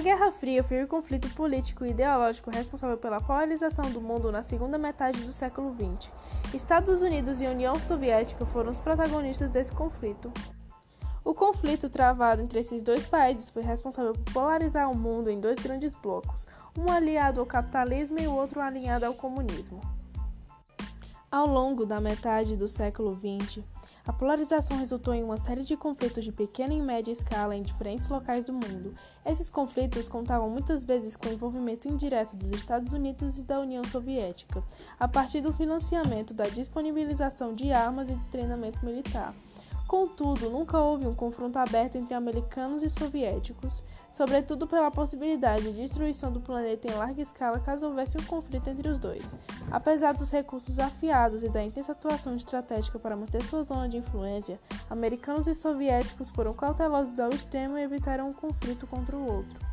Guerra Fria foi o conflito político e ideológico responsável pela polarização do mundo na segunda metade do século XX. Estados Unidos e União Soviética foram os protagonistas desse conflito. O conflito travado entre esses dois países foi responsável por polarizar o mundo em dois grandes blocos, um aliado ao capitalismo e o outro alinhado ao comunismo. Ao longo da metade do século XX, a polarização resultou em uma série de conflitos de pequena e média escala em diferentes locais do mundo. Esses conflitos contavam muitas vezes com o envolvimento indireto dos Estados Unidos e da União Soviética, a partir do financiamento da disponibilização de armas e de treinamento militar. Contudo, nunca houve um confronto aberto entre americanos e soviéticos, sobretudo pela possibilidade de destruição do planeta em larga escala caso houvesse um conflito entre os dois. Apesar dos recursos afiados e da intensa atuação estratégica para manter sua zona de influência, americanos e soviéticos foram cautelosos ao extremo e evitaram um conflito contra o outro.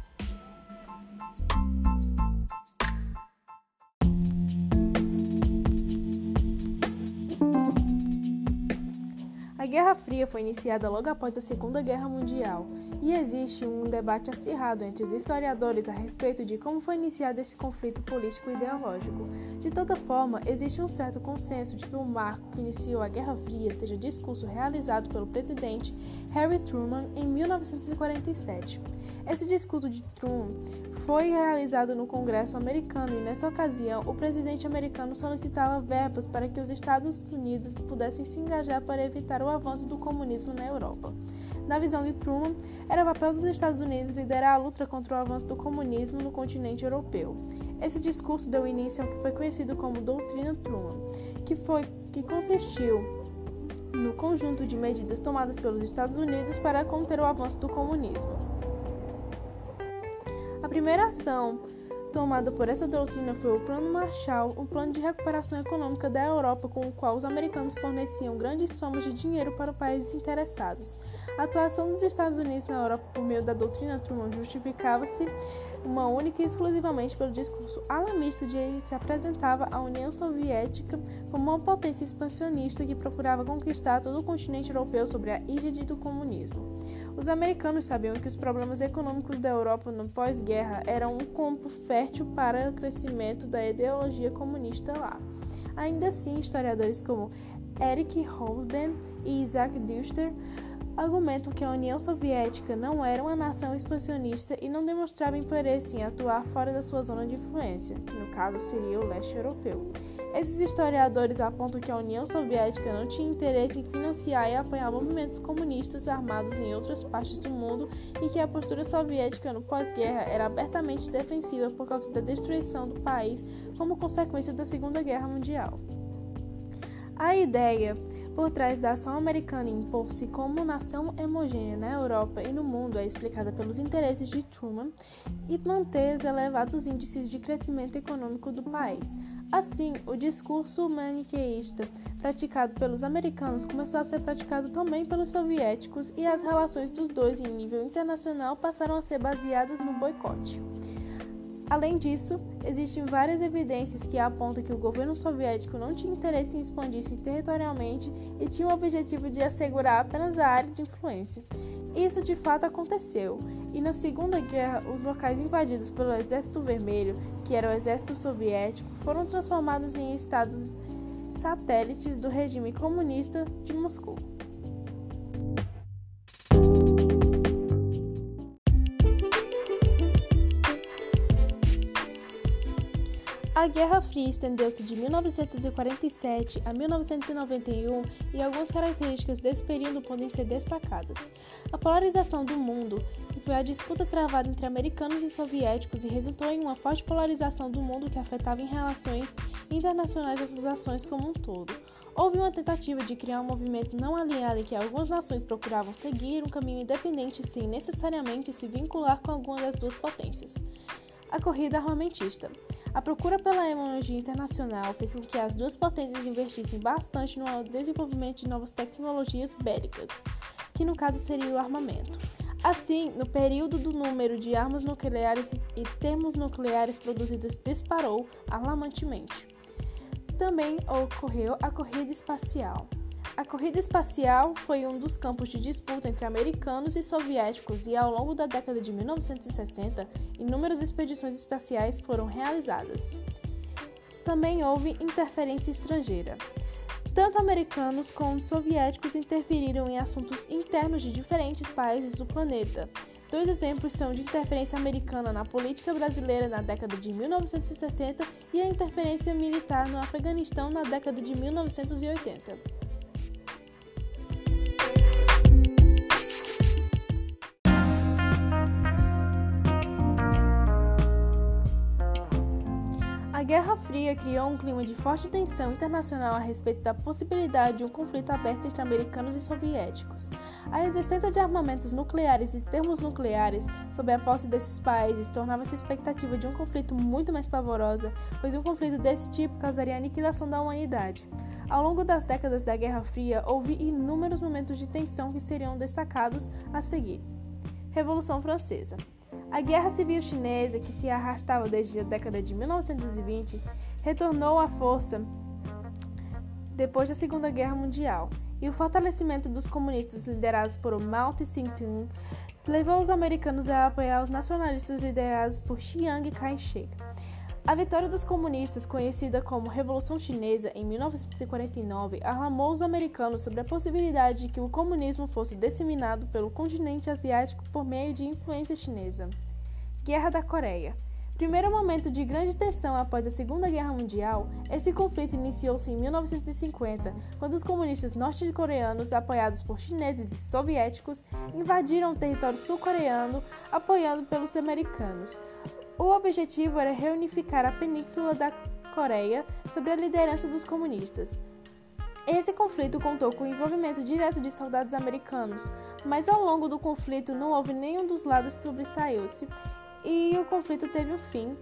Fria foi iniciada logo após a Segunda Guerra Mundial e existe um debate acirrado entre os historiadores a respeito de como foi iniciado esse conflito político e ideológico. De toda forma, existe um certo consenso de que o marco que iniciou a Guerra Fria seja o discurso realizado pelo presidente Harry Truman em 1947. Esse discurso de Truman foi realizado no Congresso americano e, nessa ocasião, o presidente americano solicitava verbas para que os Estados Unidos pudessem se engajar para evitar o avanço do comunismo na Europa. Na visão de Truman, era papel dos Estados Unidos liderar a luta contra o avanço do comunismo no continente europeu. Esse discurso deu início ao que foi conhecido como Doutrina Truman, que, foi, que consistiu no conjunto de medidas tomadas pelos Estados Unidos para conter o avanço do comunismo. A primeira ação tomada por essa doutrina foi o Plano Marshall, um plano de recuperação econômica da Europa com o qual os americanos forneciam grandes somas de dinheiro para países interessados. A atuação dos Estados Unidos na Europa por meio da doutrina Truman justificava-se uma única e exclusivamente pelo discurso alarmista de que se apresentava a União Soviética como uma potência expansionista que procurava conquistar todo o continente europeu sobre a ígide do comunismo. Os americanos sabiam que os problemas econômicos da Europa no pós-guerra eram um campo fértil para o crescimento da ideologia comunista lá. Ainda assim, historiadores como Eric Hobsbawm e Isaac Düster argumentam que a União Soviética não era uma nação expansionista e não demonstrava interesse em atuar fora da sua zona de influência, que no caso seria o leste europeu. Esses historiadores apontam que a União Soviética não tinha interesse em financiar e apoiar movimentos comunistas armados em outras partes do mundo e que a postura soviética no pós-guerra era abertamente defensiva por causa da destruição do país como consequência da Segunda Guerra Mundial. A ideia por trás da ação americana em impor-se como nação homogênea na Europa e no mundo é explicada pelos interesses de Truman e manter os elevados índices de crescimento econômico do país. Assim, o discurso maniqueísta praticado pelos americanos começou a ser praticado também pelos soviéticos e as relações dos dois em nível internacional passaram a ser baseadas no boicote. Além disso, existem várias evidências que apontam que o governo soviético não tinha interesse em expandir-se territorialmente e tinha o objetivo de assegurar apenas a área de influência. Isso de fato aconteceu, e na Segunda Guerra, os locais invadidos pelo Exército Vermelho, que era o Exército Soviético, foram transformados em estados satélites do regime comunista de Moscou. A Guerra Fria estendeu-se de 1947 a 1991 e algumas características desse período podem ser destacadas. A polarização do mundo foi a disputa travada entre americanos e soviéticos e resultou em uma forte polarização do mundo que afetava em relações internacionais essas ações como um todo. Houve uma tentativa de criar um movimento não alinhado em que algumas nações procuravam seguir um caminho independente sem necessariamente se vincular com alguma das duas potências. A corrida armamentista. A procura pela hegemonia internacional fez com que as duas potências investissem bastante no desenvolvimento de novas tecnologias bélicas, que no caso seria o armamento. Assim, no período do número de armas nucleares e termos nucleares produzidas disparou alarmantemente. Também ocorreu a corrida espacial. A corrida espacial foi um dos campos de disputa entre americanos e soviéticos, e ao longo da década de 1960, inúmeras expedições espaciais foram realizadas. Também houve interferência estrangeira. Tanto americanos como soviéticos interferiram em assuntos internos de diferentes países do planeta. Dois exemplos são de interferência americana na política brasileira na década de 1960 e a interferência militar no Afeganistão na década de 1980. Guerra Fria criou um clima de forte tensão internacional a respeito da possibilidade de um conflito aberto entre americanos e soviéticos. A existência de armamentos nucleares e termos nucleares sob a posse desses países tornava essa expectativa de um conflito muito mais pavorosa, pois um conflito desse tipo causaria a aniquilação da humanidade. Ao longo das décadas da Guerra Fria, houve inúmeros momentos de tensão que seriam destacados a seguir. Revolução Francesa. A Guerra Civil Chinesa, que se arrastava desde a década de 1920, retornou à força depois da Segunda Guerra Mundial, e o fortalecimento dos comunistas liderados por Mao Tse-tung levou os americanos a apoiar os nacionalistas liderados por Chiang Kai-shek. A vitória dos comunistas, conhecida como Revolução Chinesa em 1949, alarmou os americanos sobre a possibilidade de que o comunismo fosse disseminado pelo continente asiático por meio de influência chinesa. Guerra da Coreia. Primeiro momento de grande tensão após a Segunda Guerra Mundial, esse conflito iniciou-se em 1950, quando os comunistas norte-coreanos, apoiados por chineses e soviéticos, invadiram o território sul-coreano, apoiado pelos americanos. O objetivo era reunificar a península da Coreia sob a liderança dos comunistas. Esse conflito contou com o envolvimento direto de soldados americanos, mas ao longo do conflito não houve nenhum dos lados sobressaiu-se e o conflito teve um fim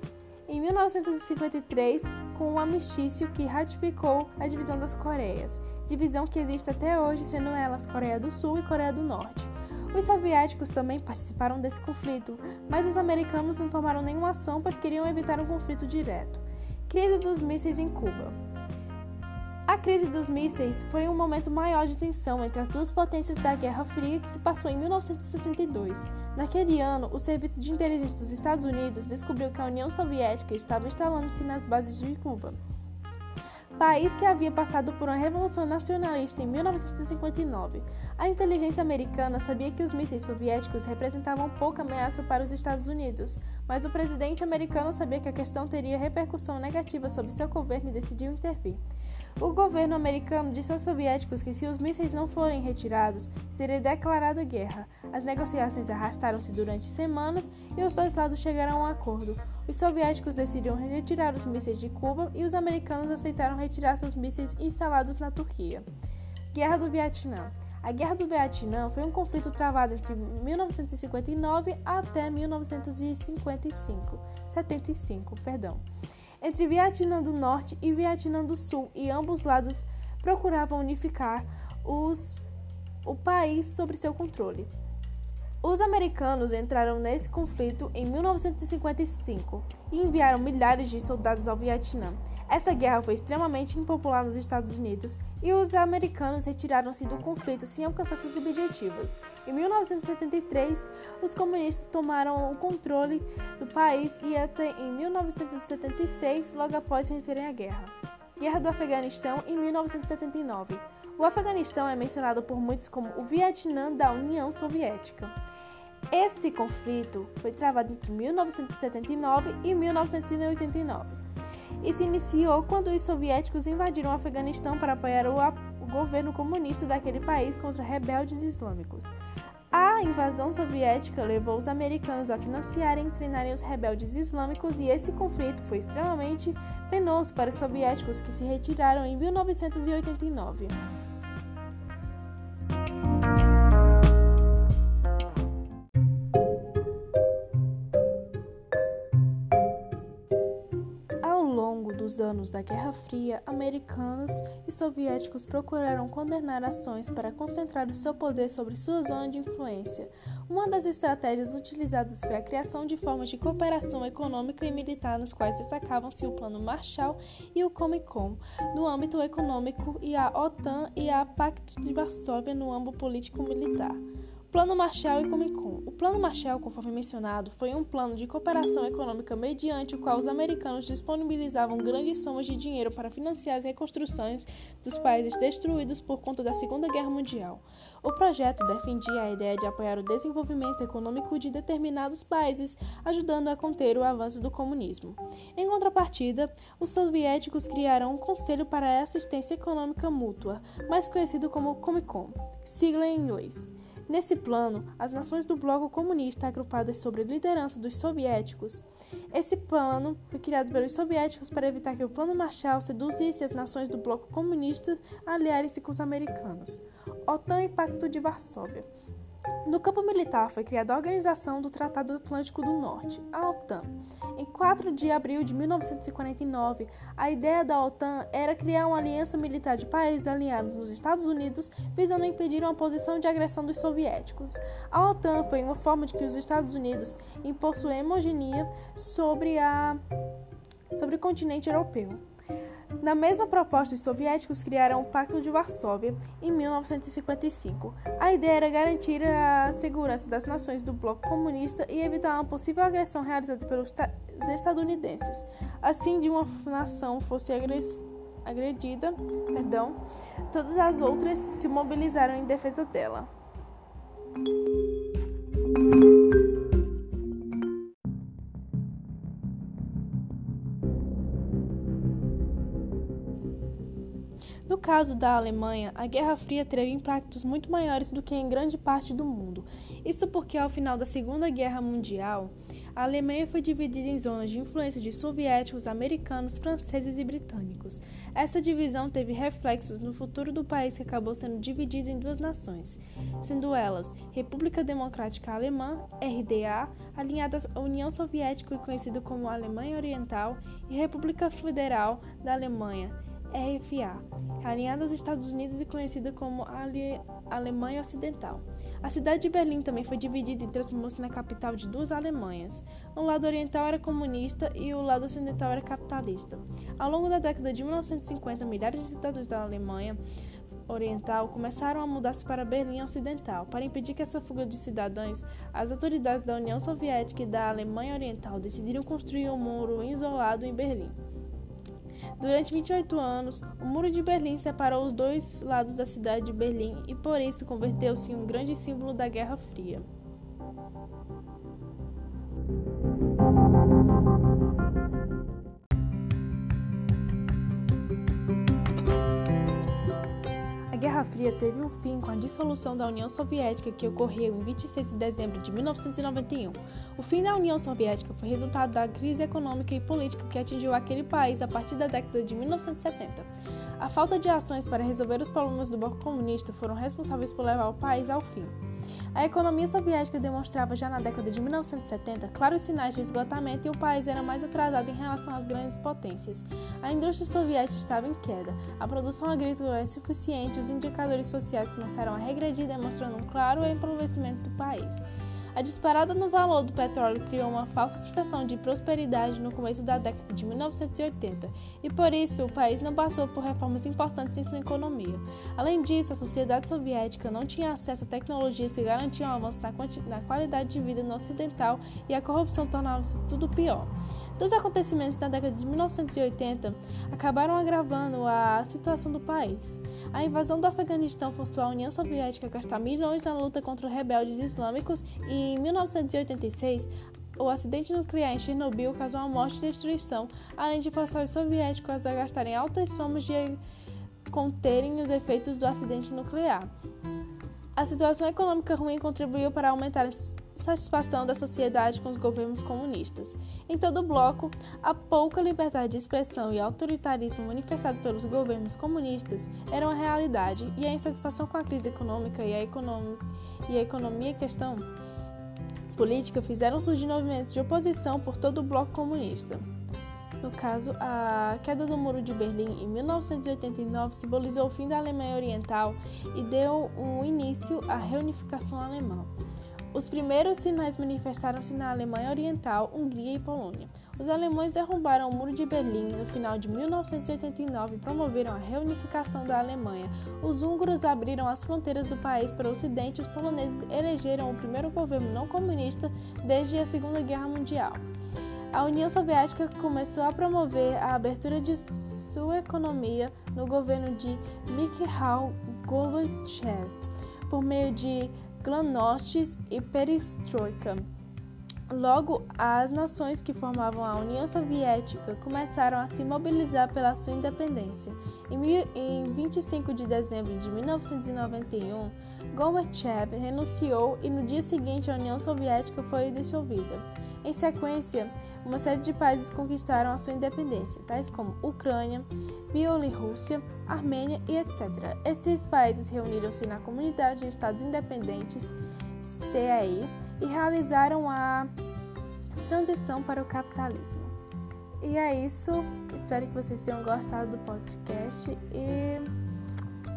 em 1953 com um amistício que ratificou a divisão das Coreias, divisão que existe até hoje, sendo elas Coreia do Sul e Coreia do Norte. Os soviéticos também participaram desse conflito, mas os americanos não tomaram nenhuma ação pois queriam evitar um conflito direto. Crise dos mísseis em Cuba. A crise dos mísseis foi um momento maior de tensão entre as duas potências da Guerra Fria que se passou em 1962. Naquele ano, o Serviço de Inteligência dos Estados Unidos descobriu que a União Soviética estava instalando-se nas bases de Cuba país que havia passado por uma revolução nacionalista em 1959. A inteligência americana sabia que os mísseis soviéticos representavam pouca ameaça para os Estados Unidos, mas o presidente americano sabia que a questão teria repercussão negativa sobre seu governo e decidiu intervir. O governo americano disse aos soviéticos que se os mísseis não forem retirados, seria declarada guerra. As negociações arrastaram-se durante semanas e os dois lados chegaram a um acordo. Os soviéticos decidiram retirar os mísseis de Cuba e os americanos aceitaram retirar seus mísseis instalados na Turquia. Guerra do Vietnã. A Guerra do Vietnã foi um conflito travado entre 1959 até 1955, 75, perdão entre Vietnã do Norte e Vietnã do Sul, e ambos lados procuravam unificar os, o país sob seu controle. Os americanos entraram nesse conflito em 1955 e enviaram milhares de soldados ao Vietnã. Essa guerra foi extremamente impopular nos Estados Unidos e os americanos retiraram-se do conflito sem alcançar seus objetivos. Em 1973, os comunistas tomaram o controle do país e até em 1976, logo após vencerem a guerra. Guerra do Afeganistão em 1979. O Afeganistão é mencionado por muitos como o Vietnã da União Soviética. Esse conflito foi travado entre 1979 e 1989 e se iniciou quando os soviéticos invadiram o Afeganistão para apoiar o, governo comunista daquele país contra rebeldes islâmicos. A invasão soviética levou os americanos a financiarem e treinarem os rebeldes islâmicos e esse conflito foi extremamente penoso para os soviéticos que se retiraram em 1989. Dos anos da Guerra Fria, americanos e soviéticos procuraram condenar ações para concentrar o seu poder sobre sua zona de influência. Uma das estratégias utilizadas foi a criação de formas de cooperação econômica e militar, nos quais destacavam-se o Plano Marshall e o Comecon no âmbito econômico e a OTAN e a Pacto de Varsóvia no âmbito político-militar. Plano Marshall e Comecon. O Plano Marshall, conforme mencionado, foi um plano de cooperação econômica mediante o qual os americanos disponibilizavam grandes somas de dinheiro para financiar as reconstruções dos países destruídos por conta da Segunda Guerra Mundial. O projeto defendia a ideia de apoiar o desenvolvimento econômico de determinados países, ajudando a conter o avanço do comunismo. Em contrapartida, os soviéticos criaram um Conselho para a Assistência Econômica Mútua, mais conhecido como Comecon, sigla em inglês. Nesse plano, as nações do bloco comunista agrupadas sob a liderança dos soviéticos. Esse plano foi criado pelos soviéticos para evitar que o Plano Marshall seduzisse as nações do bloco comunista a aliarem-se com os americanos. OTAN e Pacto de Varsóvia. No campo militar foi criada a Organização do Tratado Atlântico do Norte, a OTAN. Em 4 de abril de 1949, a ideia da OTAN era criar uma aliança militar de países alinhados nos Estados Unidos, visando impedir uma posição de agressão dos soviéticos. A OTAN foi uma forma de que os Estados Unidos impôs sua hegemonia sobre, a, sobre o continente europeu. Na mesma proposta, os soviéticos criaram o Pacto de Varsóvia em 1955. A ideia era garantir a segurança das nações do bloco comunista e evitar uma possível agressão realizada pelos estadunidenses. Assim, de uma nação fosse agredida, perdão, todas as outras se mobilizaram em defesa dela. No caso da Alemanha, a Guerra Fria teve impactos muito maiores do que em grande parte do mundo. Isso porque, ao final da Segunda Guerra Mundial, a Alemanha foi dividida em zonas de influência de soviéticos, americanos, franceses e britânicos. Essa divisão teve reflexos no futuro do país que acabou sendo dividido em duas nações, sendo elas República Democrática Alemã, RDA, alinhada à União Soviética e conhecida como Alemanha Oriental, e República Federal da Alemanha, RFA, alinhada aos Estados Unidos e conhecida como Ale Alemanha Ocidental. A cidade de Berlim também foi dividida e transformou-se na capital de duas Alemanhas. O lado oriental era comunista e o lado ocidental era capitalista. Ao longo da década de 1950, milhares de cidadãos da Alemanha Oriental começaram a mudar-se para Berlim Ocidental. Para impedir que essa fuga de cidadãos, as autoridades da União Soviética e da Alemanha Oriental decidiram construir um muro isolado em Berlim. Durante 28 anos, o Muro de Berlim separou os dois lados da cidade de Berlim e por isso converteu-se em um grande símbolo da Guerra Fria. Fria teve um fim com a dissolução da União Soviética que ocorreu em 26 de dezembro de 1991. O fim da União Soviética foi resultado da crise econômica e política que atingiu aquele país a partir da década de 1970. A falta de ações para resolver os problemas do bloco comunista foram responsáveis por levar o país ao fim. A economia soviética demonstrava já na década de 1970 claros sinais de esgotamento e o país era mais atrasado em relação às grandes potências. A indústria soviética estava em queda, a produção agrícola é insuficiente os indicadores sociais começaram a regredir, demonstrando um claro empobrecimento do país. A disparada no valor do petróleo criou uma falsa sensação de prosperidade no começo da década de 1980 e por isso o país não passou por reformas importantes em sua economia. Além disso, a sociedade soviética não tinha acesso a tecnologias que garantiam um avanço na, na qualidade de vida no ocidental e a corrupção tornava-se tudo pior. Dos acontecimentos da década de 1980 acabaram agravando a situação do país. A invasão do Afeganistão forçou a União Soviética a gastar milhões na luta contra rebeldes islâmicos e, em 1986, o acidente nuclear em Chernobyl causou a morte e destruição, além de forçar os soviéticos a gastarem altas somas de conterem os efeitos do acidente nuclear. A situação econômica ruim contribuiu para aumentar satisfação da sociedade com os governos comunistas. Em todo o bloco, a pouca liberdade de expressão e autoritarismo manifestado pelos governos comunistas eram a realidade, e a insatisfação com a crise econômica e a, e a economia questão política fizeram surgir movimentos de oposição por todo o bloco comunista. No caso, a queda do Muro de Berlim em 1989 simbolizou o fim da Alemanha Oriental e deu um início à reunificação alemã. Os primeiros sinais manifestaram-se na Alemanha Oriental, Hungria e Polônia. Os alemães derrubaram o Muro de Berlim no final de 1989 e promoveram a reunificação da Alemanha. Os húngaros abriram as fronteiras do país para o Ocidente e os poloneses elegeram o primeiro governo não comunista desde a Segunda Guerra Mundial. A União Soviética começou a promover a abertura de sua economia no governo de Mikhail Gorbachev por meio de glasnost e perestroika. Logo, as nações que formavam a União Soviética começaram a se mobilizar pela sua independência. Em 25 de dezembro de 1991, Gorbachev renunciou e no dia seguinte a União Soviética foi dissolvida. Em sequência, uma série de países conquistaram a sua independência, tais como Ucrânia, Bielorrússia, Armênia e etc. Esses países reuniram-se na Comunidade de Estados Independentes, CEI, e realizaram a transição para o capitalismo. E é isso. Espero que vocês tenham gostado do podcast e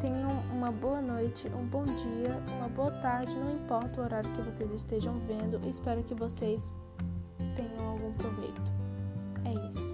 tenham uma boa noite, um bom dia, uma boa tarde, não importa o horário que vocês estejam vendo. Espero que vocês proveito. É isso.